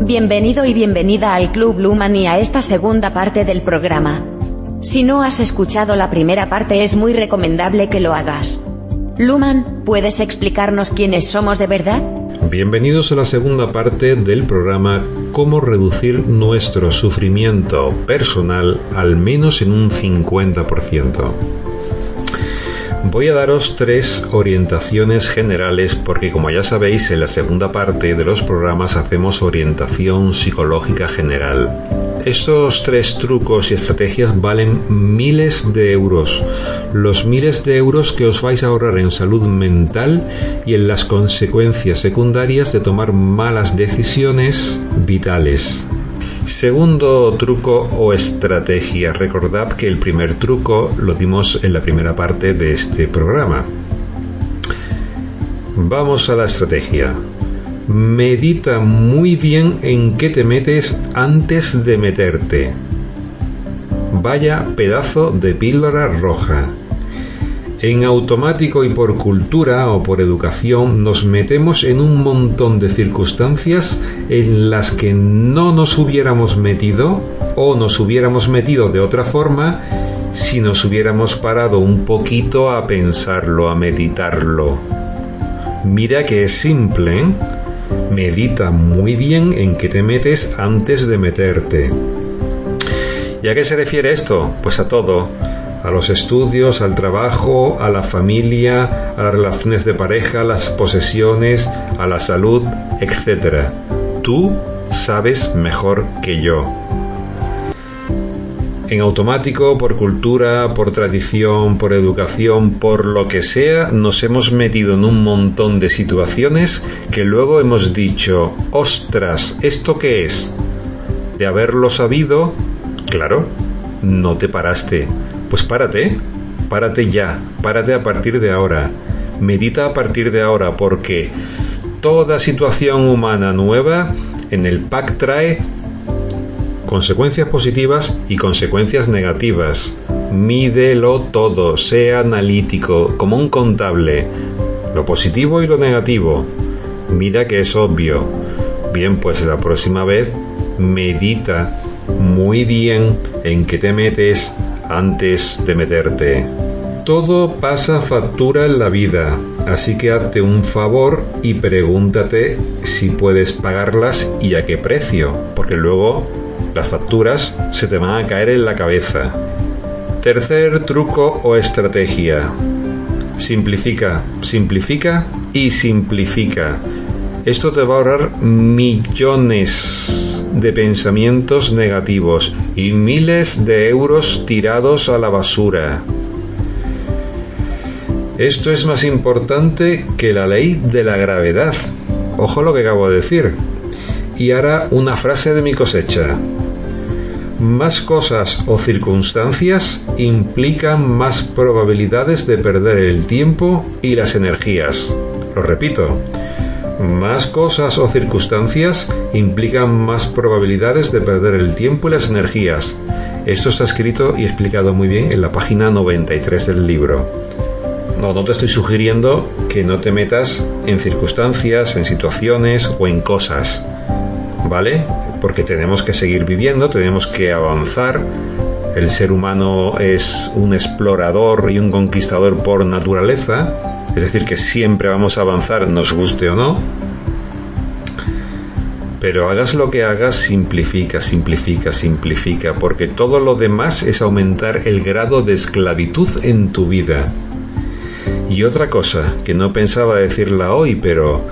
Bienvenido y bienvenida al Club Luman y a esta segunda parte del programa. Si no has escuchado la primera parte es muy recomendable que lo hagas. Luman, ¿puedes explicarnos quiénes somos de verdad? Bienvenidos a la segunda parte del programa Cómo reducir nuestro sufrimiento personal al menos en un 50%. Voy a daros tres orientaciones generales porque como ya sabéis en la segunda parte de los programas hacemos orientación psicológica general. Estos tres trucos y estrategias valen miles de euros. Los miles de euros que os vais a ahorrar en salud mental y en las consecuencias secundarias de tomar malas decisiones vitales. Segundo truco o estrategia. Recordad que el primer truco lo dimos en la primera parte de este programa. Vamos a la estrategia. Medita muy bien en qué te metes antes de meterte. Vaya pedazo de píldora roja. En automático y por cultura o por educación nos metemos en un montón de circunstancias en las que no nos hubiéramos metido o nos hubiéramos metido de otra forma si nos hubiéramos parado un poquito a pensarlo, a meditarlo. Mira que es simple, ¿eh? Medita muy bien en qué te metes antes de meterte. ¿Y a qué se refiere esto? Pues a todo a los estudios, al trabajo, a la familia, a las relaciones de pareja, a las posesiones, a la salud, etc. Tú sabes mejor que yo. En automático, por cultura, por tradición, por educación, por lo que sea, nos hemos metido en un montón de situaciones que luego hemos dicho, ostras, ¿esto qué es? De haberlo sabido, claro, no te paraste, pues párate, párate ya, párate a partir de ahora. Medita a partir de ahora porque toda situación humana nueva en el pack trae consecuencias positivas y consecuencias negativas. Mídelo todo, sea analítico, como un contable, lo positivo y lo negativo. Mira que es obvio. Bien, pues la próxima vez medita muy bien en qué te metes antes de meterte. Todo pasa factura en la vida, así que hazte un favor y pregúntate si puedes pagarlas y a qué precio, porque luego las facturas se te van a caer en la cabeza. Tercer truco o estrategia. Simplifica, simplifica y simplifica. Esto te va a ahorrar millones de pensamientos negativos y miles de euros tirados a la basura. Esto es más importante que la ley de la gravedad. Ojo lo que acabo de decir. Y ahora una frase de mi cosecha. Más cosas o circunstancias implican más probabilidades de perder el tiempo y las energías. Lo repito, más cosas o circunstancias implican más probabilidades de perder el tiempo y las energías. Esto está escrito y explicado muy bien en la página 93 del libro. No, no te estoy sugiriendo que no te metas en circunstancias, en situaciones o en cosas. ¿Vale? Porque tenemos que seguir viviendo, tenemos que avanzar. El ser humano es un explorador y un conquistador por naturaleza es decir, que siempre vamos a avanzar, nos guste o no. Pero hagas lo que hagas, simplifica, simplifica, simplifica, porque todo lo demás es aumentar el grado de esclavitud en tu vida. Y otra cosa, que no pensaba decirla hoy, pero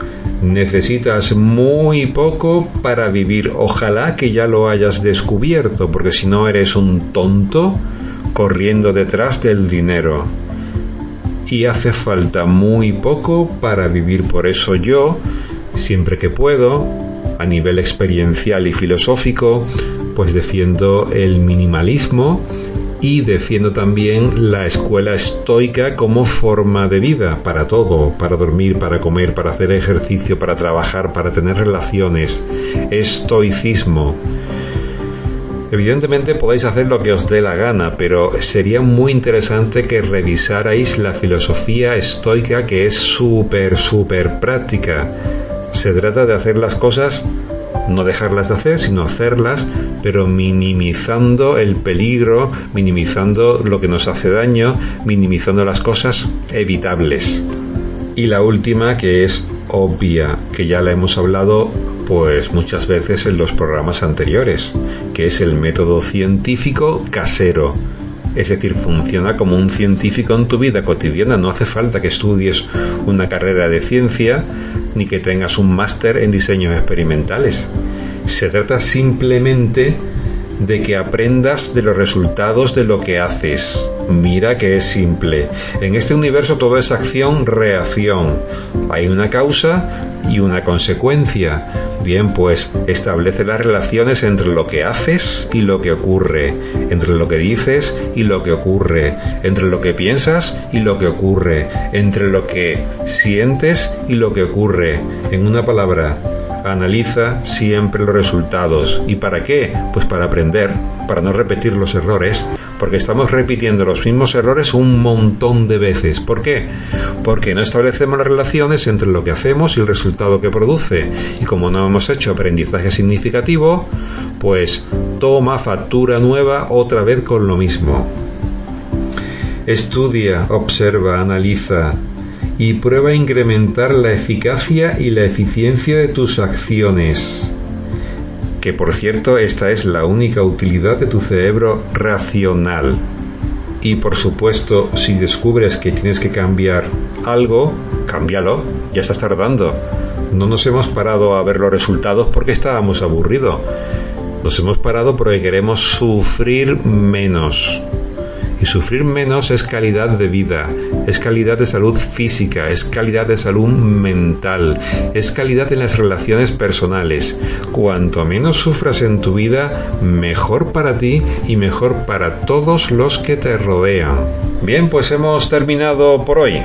necesitas muy poco para vivir. Ojalá que ya lo hayas descubierto, porque si no eres un tonto corriendo detrás del dinero y hace falta muy poco para vivir. Por eso yo, siempre que puedo, a nivel experiencial y filosófico, pues defiendo el minimalismo y defiendo también la escuela estoica como forma de vida para todo, para dormir, para comer, para hacer ejercicio, para trabajar, para tener relaciones. Estoicismo. Evidentemente podéis hacer lo que os dé la gana, pero sería muy interesante que revisarais la filosofía estoica que es súper, súper práctica. Se trata de hacer las cosas no dejarlas de hacer, sino hacerlas, pero minimizando el peligro, minimizando lo que nos hace daño, minimizando las cosas evitables. Y la última, que es obvia, que ya la hemos hablado pues muchas veces en los programas anteriores, que es el método científico casero. Es decir, funciona como un científico en tu vida cotidiana. No hace falta que estudies una carrera de ciencia ni que tengas un máster en diseños experimentales. Se trata simplemente de que aprendas de los resultados de lo que haces. Mira que es simple. En este universo todo es acción-reacción. Hay una causa y una consecuencia. Bien, pues establece las relaciones entre lo que haces y lo que ocurre, entre lo que dices y lo que ocurre, entre lo que piensas y lo que ocurre, entre lo que sientes y lo que ocurre. En una palabra, analiza siempre los resultados. ¿Y para qué? Pues para aprender, para no repetir los errores, porque estamos repitiendo los mismos errores un montón de veces. ¿Por qué? Porque no establecemos las relaciones entre lo que hacemos y el resultado que produce. Y como no hemos hecho aprendizaje significativo, pues toma factura nueva otra vez con lo mismo. Estudia, observa, analiza, y prueba a incrementar la eficacia y la eficiencia de tus acciones. Que por cierto, esta es la única utilidad de tu cerebro racional. Y por supuesto, si descubres que tienes que cambiar algo, cámbialo, ya estás tardando. No nos hemos parado a ver los resultados porque estábamos aburridos. Nos hemos parado porque queremos sufrir menos. Y sufrir menos es calidad de vida, es calidad de salud física, es calidad de salud mental, es calidad en las relaciones personales. Cuanto menos sufras en tu vida, mejor para ti y mejor para todos los que te rodean. Bien, pues hemos terminado por hoy.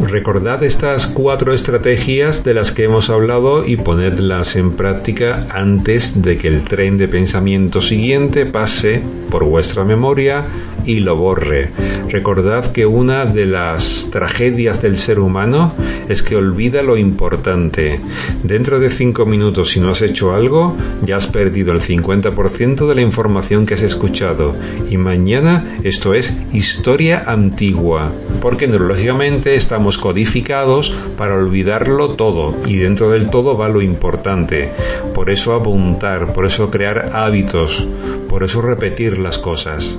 Recordad estas cuatro estrategias de las que hemos hablado y ponedlas en práctica antes de que el tren de pensamiento siguiente pase por vuestra memoria y lo borre. Recordad que una de las tragedias del ser humano es que olvida lo importante. Dentro de cinco minutos, si no has hecho algo, ya has perdido el 50% de la información que has escuchado. Y mañana esto es historia antigua, porque neurológicamente estamos codificados para olvidarlo todo y dentro del todo va lo importante. Por eso apuntar, por eso crear hábitos, por eso repetir las cosas.